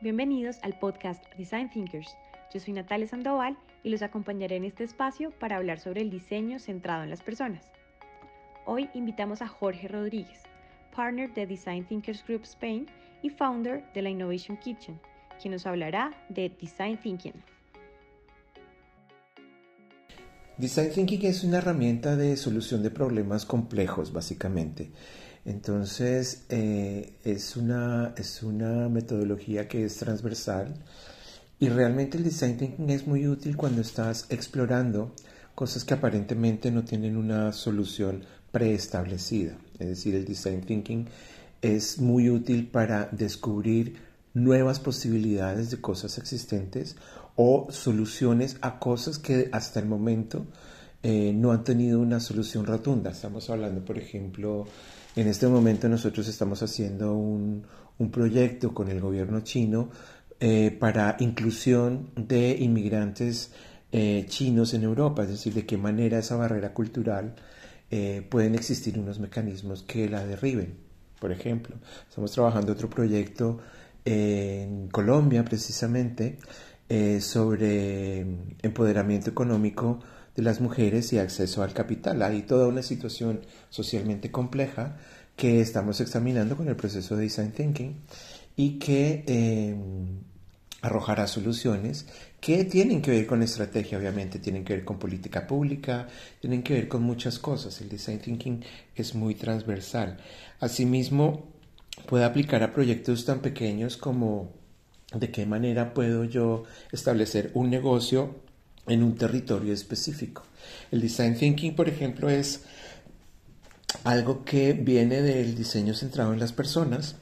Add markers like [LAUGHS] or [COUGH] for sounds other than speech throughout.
Bienvenidos al podcast Design Thinkers. Yo soy Natalia Sandoval y los acompañaré en este espacio para hablar sobre el diseño centrado en las personas. Hoy invitamos a Jorge Rodríguez, partner de Design Thinkers Group Spain y founder de la Innovation Kitchen, quien nos hablará de Design Thinking. Design Thinking es una herramienta de solución de problemas complejos, básicamente. Entonces, eh, es, una, es una metodología que es transversal y realmente el Design Thinking es muy útil cuando estás explorando cosas que aparentemente no tienen una solución preestablecida. Es decir, el Design Thinking es muy útil para descubrir nuevas posibilidades de cosas existentes o soluciones a cosas que hasta el momento eh, no han tenido una solución rotunda. Estamos hablando, por ejemplo, en este momento nosotros estamos haciendo un, proyecto con el gobierno chino eh, para inclusión de inmigrantes eh, chinos en Europa, es decir, de qué manera esa barrera cultural pueden existir unos mecanismos que la derriben. Por ejemplo, estamos trabajando otro proyecto en Colombia precisamente eh, sobre empoderamiento económico de las mujeres y acceso al capital. Hay toda una situación socialmente compleja que estamos examinando con el proceso de Design Thinking y que em, arrojará soluciones que tienen que ver con estrategia, obviamente, tienen que ver con política pública, tienen que ver con muchas cosas. El Design Thinking es muy transversal. Asimismo, puede aplicar a proyectos tan pequeños como de qué manera puedo yo establecer un negocio en un territorio específico. El design thinking, por ejemplo, es algo que viene del diseño centrado en las personas.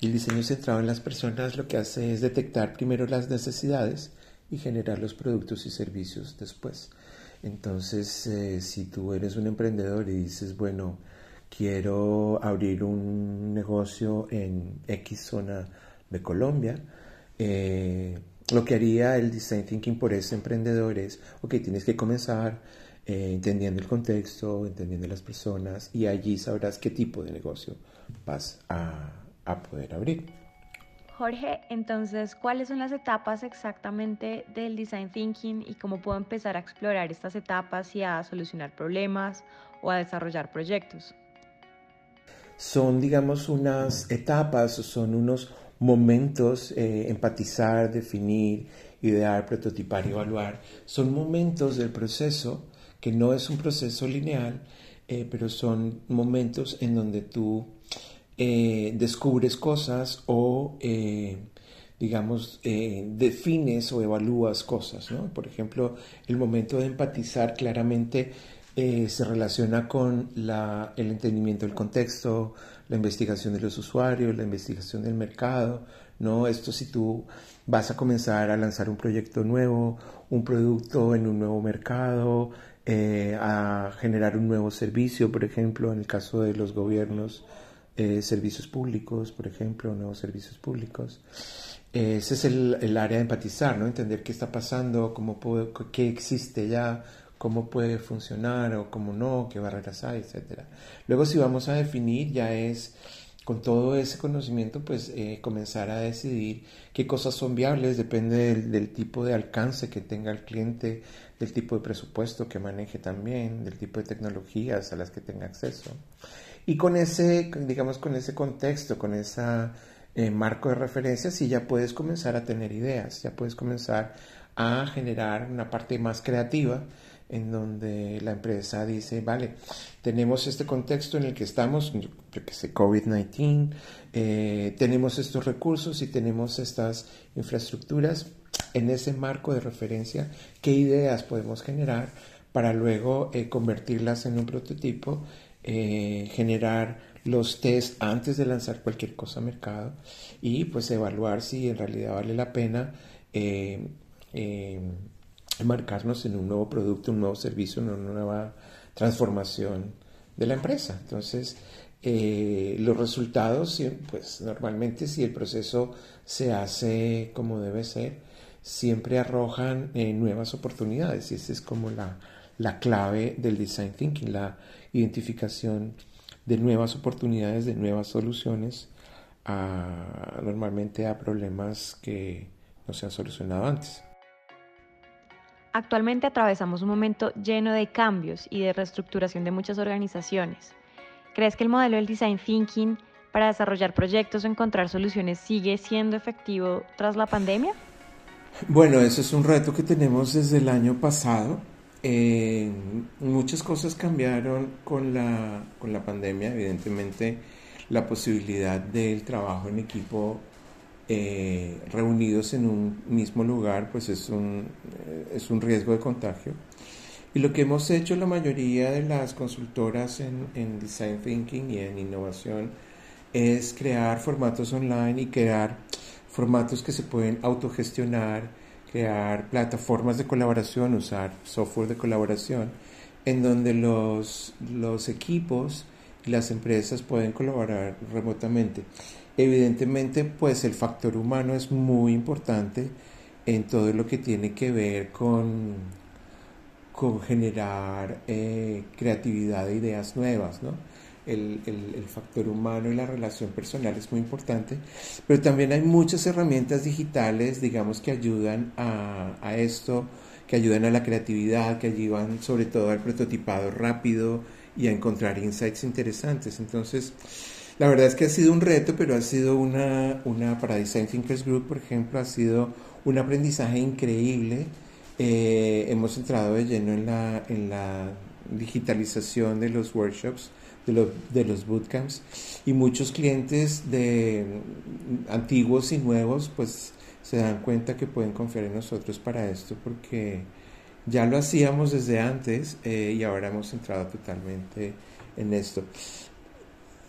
Y el diseño centrado en las personas lo que hace es detectar primero las necesidades y generar los productos y servicios después. Entonces, eh, si tú eres un emprendedor y dices, bueno, quiero abrir un negocio en X zona de Colombia, eh, lo que haría el design thinking por ese emprendedor es, ok, tienes que comenzar eh, entendiendo el contexto, entendiendo las personas y allí sabrás qué tipo de negocio vas a, a poder abrir. Jorge, entonces, ¿cuáles son las etapas exactamente del design thinking y cómo puedo empezar a explorar estas etapas y a solucionar problemas o a desarrollar proyectos? Son, digamos, unas etapas, son unos momentos, eh, empatizar, definir, idear, prototipar y evaluar, son momentos del proceso que no es un proceso lineal, eh, pero son momentos en donde tú eh, descubres cosas o, digamos, defines o evalúas cosas. ¿no? Por ejemplo, el momento de empatizar claramente se relaciona con la, el entendimiento del contexto, la investigación de los usuarios, la investigación del mercado, ¿no? Esto si tú vas a comenzar a lanzar un proyecto nuevo, un producto en un nuevo mercado, eh, a generar un nuevo servicio, por ejemplo, en el caso de los gobiernos, eh, servicios públicos, por ejemplo, nuevos servicios públicos. ese es el, el, área de empatizar, ¿no? Entender qué está pasando, cómo puede, qué existe ya, cómo puede funcionar o cómo no, qué barreras hay, etc. Luego si vamos a definir ya es con todo ese conocimiento pues eh, comenzar a decidir qué cosas son viables, depende del, tipo de alcance que tenga el cliente, del tipo de presupuesto que maneje también, del tipo de tecnologías a las que tenga acceso. Y con ese, digamos, con ese contexto, con ese eh, marco de referencia, sí ya puedes comenzar a tener ideas, ya puedes comenzar a generar una parte más creativa en donde la empresa dice, vale, tenemos este contexto en el que estamos, yo que sé, COVID-19, eh, tenemos estos recursos y tenemos estas infraestructuras, en ese marco de referencia, ¿qué ideas podemos generar para luego eh, convertirlas en un prototipo, eh, generar los test antes de lanzar cualquier cosa al mercado y pues evaluar si en realidad vale la pena marcarnos en un nuevo producto, un nuevo servicio, una nueva transformación de la empresa. Entonces, eh, los resultados, pues normalmente si el proceso se hace como debe ser, siempre arrojan eh, nuevas oportunidades y esa es como la, la clave del design thinking, la identificación de nuevas oportunidades, de nuevas soluciones normalmente a problemas que no se han solucionado antes. Actualmente atravesamos un momento lleno de cambios y de reestructuración de muchas organizaciones. ¿Crees que el modelo del design thinking para desarrollar proyectos o encontrar soluciones sigue siendo efectivo tras la pandemia? Bueno, eso es un reto que tenemos desde el año pasado. Eh, muchas cosas cambiaron con la, con la pandemia, evidentemente la posibilidad del trabajo en equipo eh, reunidos en un mismo lugar, pues es un, eh, es un riesgo de contagio. Y lo que hemos hecho la mayoría de las consultoras en, en Design Thinking y en innovación es crear formatos online y crear formatos que se pueden autogestionar, crear plataformas de colaboración, usar software de colaboración, en donde los, los equipos las empresas pueden colaborar remotamente. Evidentemente, pues el factor humano es muy importante en todo lo que tiene que ver con, con generar eh, creatividad de ideas nuevas, ¿no? El, el, factor humano y la relación personal es muy importante, pero también hay muchas herramientas digitales, digamos, que ayudan a, a esto, que ayudan a la creatividad, que ayudan sobre todo al prototipado rápido y a encontrar insights interesantes. Entonces, la verdad es que ha sido un reto, pero ha sido una, una para Design Thinkers Group, por ejemplo, ha sido un aprendizaje increíble. Eh, hemos entrado de lleno en la, en la digitalización de los workshops, de, los, de los bootcamps, y muchos clientes de antiguos y nuevos, pues se dan cuenta que pueden confiar en nosotros para esto, porque ya lo hacíamos desde antes eh, y ahora hemos entrado totalmente en esto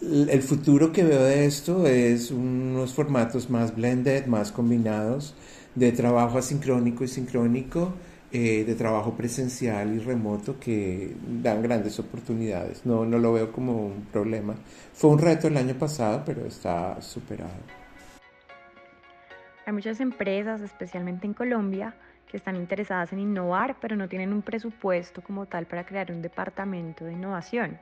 el futuro que veo de esto es unos formatos más blended, más combinados, de trabajo asincrónico y sincrónico, eh, de trabajo presencial y remoto que dan grandes oportunidades. No, no lo veo como un problema. Fue un reto el año pasado, pero está superado. Hay muchas empresas, especialmente en Colombia, que están interesadas en innovar, pero no tienen un presupuesto como tal para crear un departamento de innovación.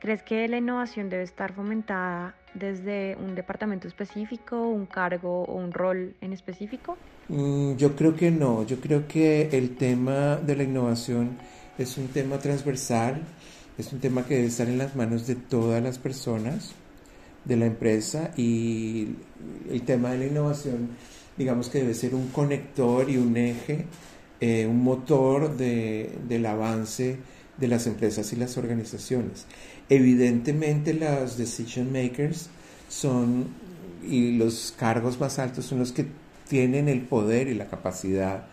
¿Crees que la innovación debe estar fomentada desde un departamento específico, un cargo o un rol en específico? Mm, yo creo que no, yo creo que el tema de la innovación es un tema transversal, es un tema que debe estar en las manos de todas las personas de la empresa y el tema de la innovación digamos que debe ser un conector y un eje, eh, un motor de, del avance de las empresas y las organizaciones. Evidentemente los decision makers son y los cargos más altos son los que tienen el poder y la capacidad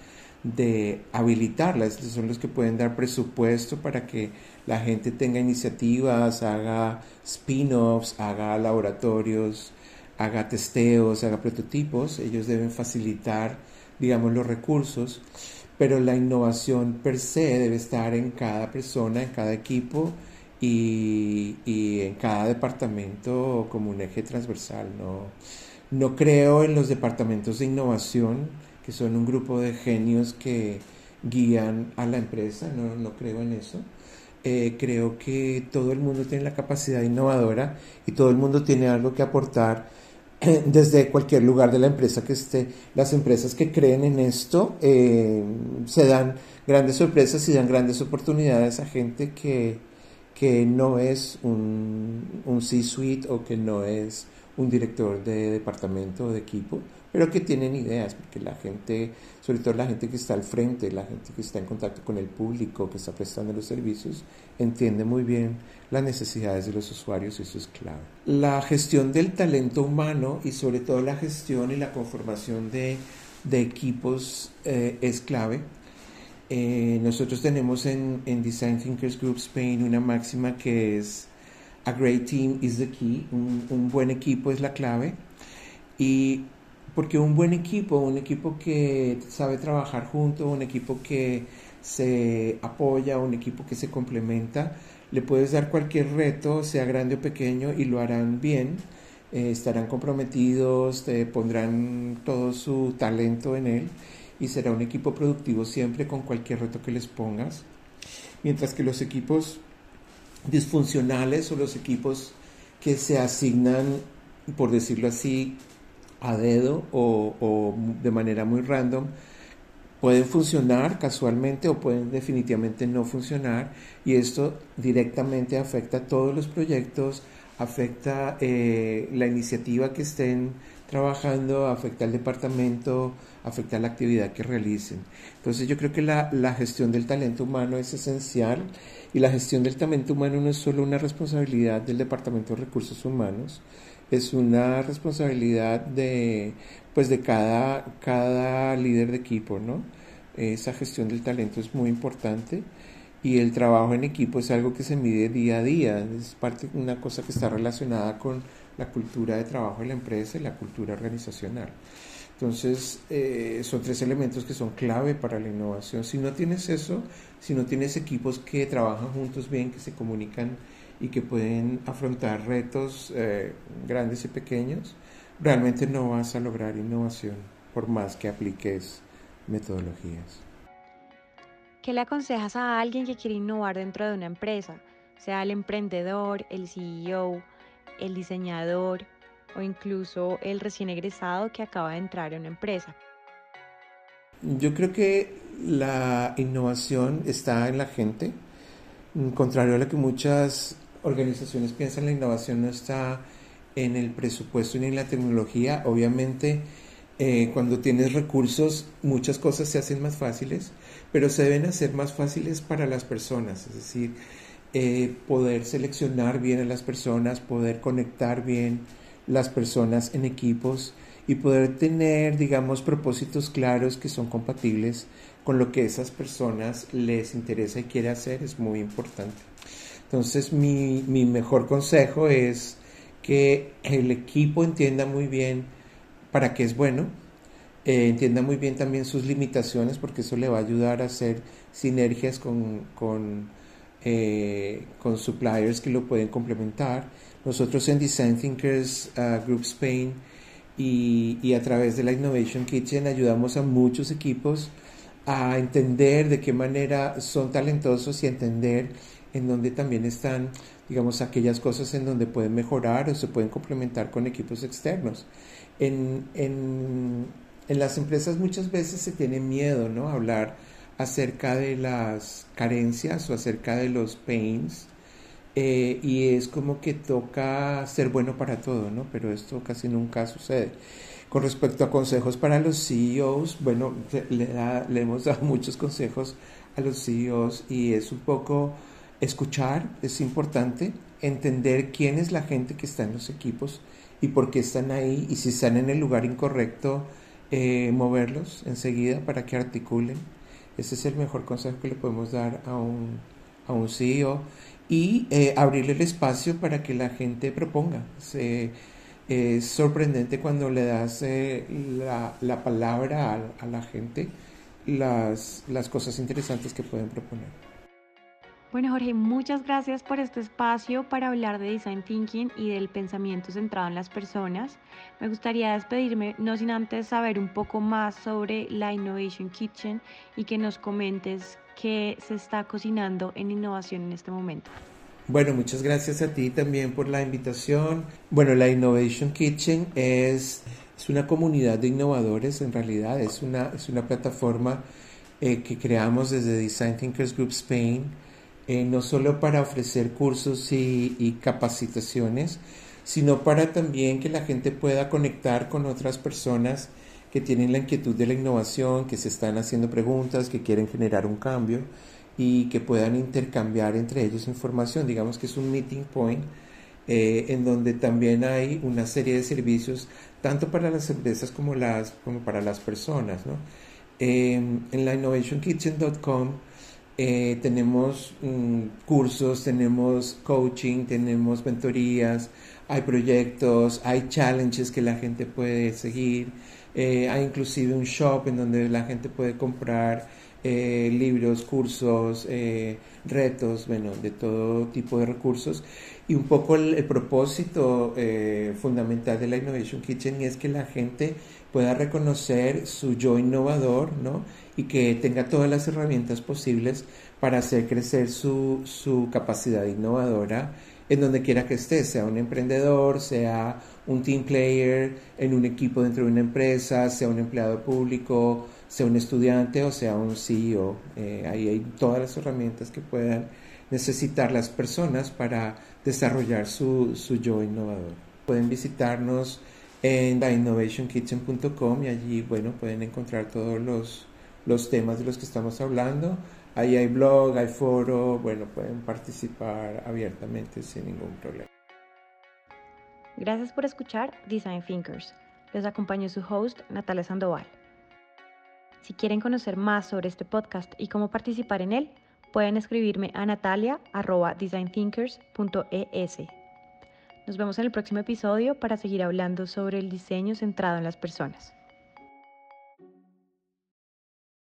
de habilitarlas, son los que pueden dar presupuesto para que la gente tenga iniciativas, haga spin-offs, haga laboratorios, haga testeos, haga prototipos, ellos deben facilitar, digamos, los recursos pero la innovación per se debe estar en cada persona, en cada equipo y, en cada departamento como un eje transversal. No, no creo en los departamentos de innovación, que son un grupo de genios que guían a la empresa, no, no creo en eso. Eh, creo que todo el mundo tiene la capacidad innovadora y todo el mundo tiene algo que aportar [CLEARS THROAT] desde cualquier lugar de la empresa que esté. Las empresas que creen en esto eh, se dan grandes sorpresas y dan grandes oportunidades a gente que, que no es un, un C-suite o que no es un director de departamento o de equipo, pero que tienen ideas, porque la gente, sobre todo la gente que está al frente, la gente que está en contacto con el público, que está prestando los servicios, entiende muy bien las necesidades de los usuarios y eso es clave. La gestión del talento humano y sobre todo la gestión y la conformación de, de equipos eh, es clave. Eh, nosotros tenemos en, en Design Thinkers Group Spain una máxima que es a great team is the key, un, un buen equipo es la clave. Y porque un buen equipo, un equipo que sabe trabajar junto, un equipo que se apoya, un equipo que se complementa, le puedes dar cualquier reto, sea grande o pequeño, y lo harán bien, eh, estarán comprometidos, pondrán todo su talento en él y será un equipo productivo siempre con cualquier reto que les pongas. Mientras que los equipos disfuncionales o los equipos que se asignan por decirlo así, a dedo o, de manera muy random, pueden funcionar casualmente o pueden definitivamente no funcionar y esto directamente afecta a todos los proyectos, afecta eh, la iniciativa que estén trabajando, afecta al departamento, afecta la actividad que realicen. Entonces yo creo que la, la, gestión del talento humano es esencial y la gestión del talento humano no es solo una responsabilidad del Departamento de Recursos Humanos, es una responsabilidad de, pues de cada, cada líder de equipo, ¿no? Esa gestión del talento es muy importante y el trabajo en equipo es algo que se mide día a día, es parte una cosa que está relacionada con la cultura de trabajo de la empresa y la cultura organizacional. Entonces, eh, son tres elementos que son clave para la innovación. Si no tienes eso, si no tienes equipos que trabajan juntos bien, que se comunican y que pueden afrontar retos eh, grandes y pequeños, realmente no vas a lograr innovación por más que apliques metodologías. ¿Qué le aconsejas a alguien que quiere innovar dentro de una empresa? Sea el emprendedor, el CEO, el diseñador o incluso el recién egresado que acaba de entrar en una empresa. Yo creo que la innovación está en la gente. Contrario a lo que muchas organizaciones piensan, la innovación no está en el presupuesto ni en la tecnología. Obviamente, eh, cuando tienes recursos, muchas cosas se hacen más fáciles, pero se deben hacer más fáciles para las personas, es decir, eh, poder seleccionar bien a las personas, poder conectar bien las personas en equipos y poder tener, digamos, propósitos claros que son compatibles con lo que esas personas les interesa y quiere hacer es muy importante. Entonces, mi, mi mejor consejo es que el equipo entienda muy bien para qué es bueno, eh, entienda muy bien también sus limitaciones porque eso le va a ayudar a hacer sinergias con, con, eh, con suppliers que lo pueden complementar. Nosotros en Design Thinkers uh, Group Spain y, y, a través de la Innovation Kitchen ayudamos a muchos equipos a entender de qué manera son talentosos y entender en dónde también están, digamos, aquellas cosas en donde pueden mejorar o se pueden complementar con equipos externos en, en, en, las empresas muchas veces se tiene miedo, ¿no? Hablar acerca de las carencias o acerca de los pains. Eh, y es como que toca ser bueno para todo, ¿no? Pero esto casi nunca sucede. Con respecto a consejos para los CEOs, bueno, le, hemos dado [LAUGHS] muchos consejos a los CEOs y es un poco escuchar, es importante, entender quién es la gente que está en los equipos, y por qué están ahí y si están en el lugar incorrecto, eh, moverlos enseguida para que articulen. Ese es el mejor consejo que le podemos dar a un, a un CEO y eh, abrirle el espacio para que la gente proponga. es sorprendente cuando le das eh, la, la, palabra a, a la gente las, las cosas interesantes que pueden proponer. Bueno, Jorge, muchas gracias por este espacio para hablar de Design Thinking y del pensamiento centrado en las personas. Me gustaría despedirme, no sin antes saber un poco más sobre la Innovation Kitchen y que nos comentes qué se está cocinando en innovación en este momento. Bueno, muchas gracias a ti también por la invitación. Bueno, la Innovation Kitchen es, es una comunidad de innovadores, en realidad es una, es una plataforma eh, que creamos desde Design Thinkers Group Spain eh, no solo para ofrecer cursos y, capacitaciones, sino para también que la gente pueda conectar con otras personas que tienen la inquietud de la innovación, que se están haciendo preguntas, que quieren generar un cambio y que puedan intercambiar entre ellos información. Digamos que es un meeting point eh, en donde también hay una serie de servicios, tanto para las empresas como, las, como para las personas. ¿no? Eh, en la innovationkitchen.com eh, tenemos mm, cursos, tenemos coaching, tenemos mentorías, hay proyectos, hay challenges que la gente puede seguir, eh, hay inclusive un shop en donde la gente puede comprar eh, libros, cursos, retos, bueno, de todo tipo de recursos. Y un poco el propósito fundamental de la Innovation Kitchen es que la gente pueda reconocer su yo innovador, ¿no? y que tenga todas las herramientas posibles para hacer crecer su, su capacidad innovadora en donde quiera que estés, sea un emprendedor, sea un team player, en un equipo dentro de una empresa, sea un empleado público, sea un estudiante o sea un CEO. Eh, ahí hay todas las herramientas que puedan necesitar las personas para desarrollar su, su yo innovador. Pueden visitarnos en theinnovationkitchen.com y allí, bueno, pueden encontrar todos los, los temas de los que estamos hablando. Ahí hay blog, hay foro, bueno, pueden participar abiertamente sin ningún problema. Gracias por escuchar Design Thinkers. Les acompañó su host, Natalia Sandoval. Si quieren conocer más sobre este podcast y cómo participar en él, pueden escribirme a natalia.designthinkers.es. Nos vemos en el próximo episodio para seguir hablando sobre el diseño centrado en las personas.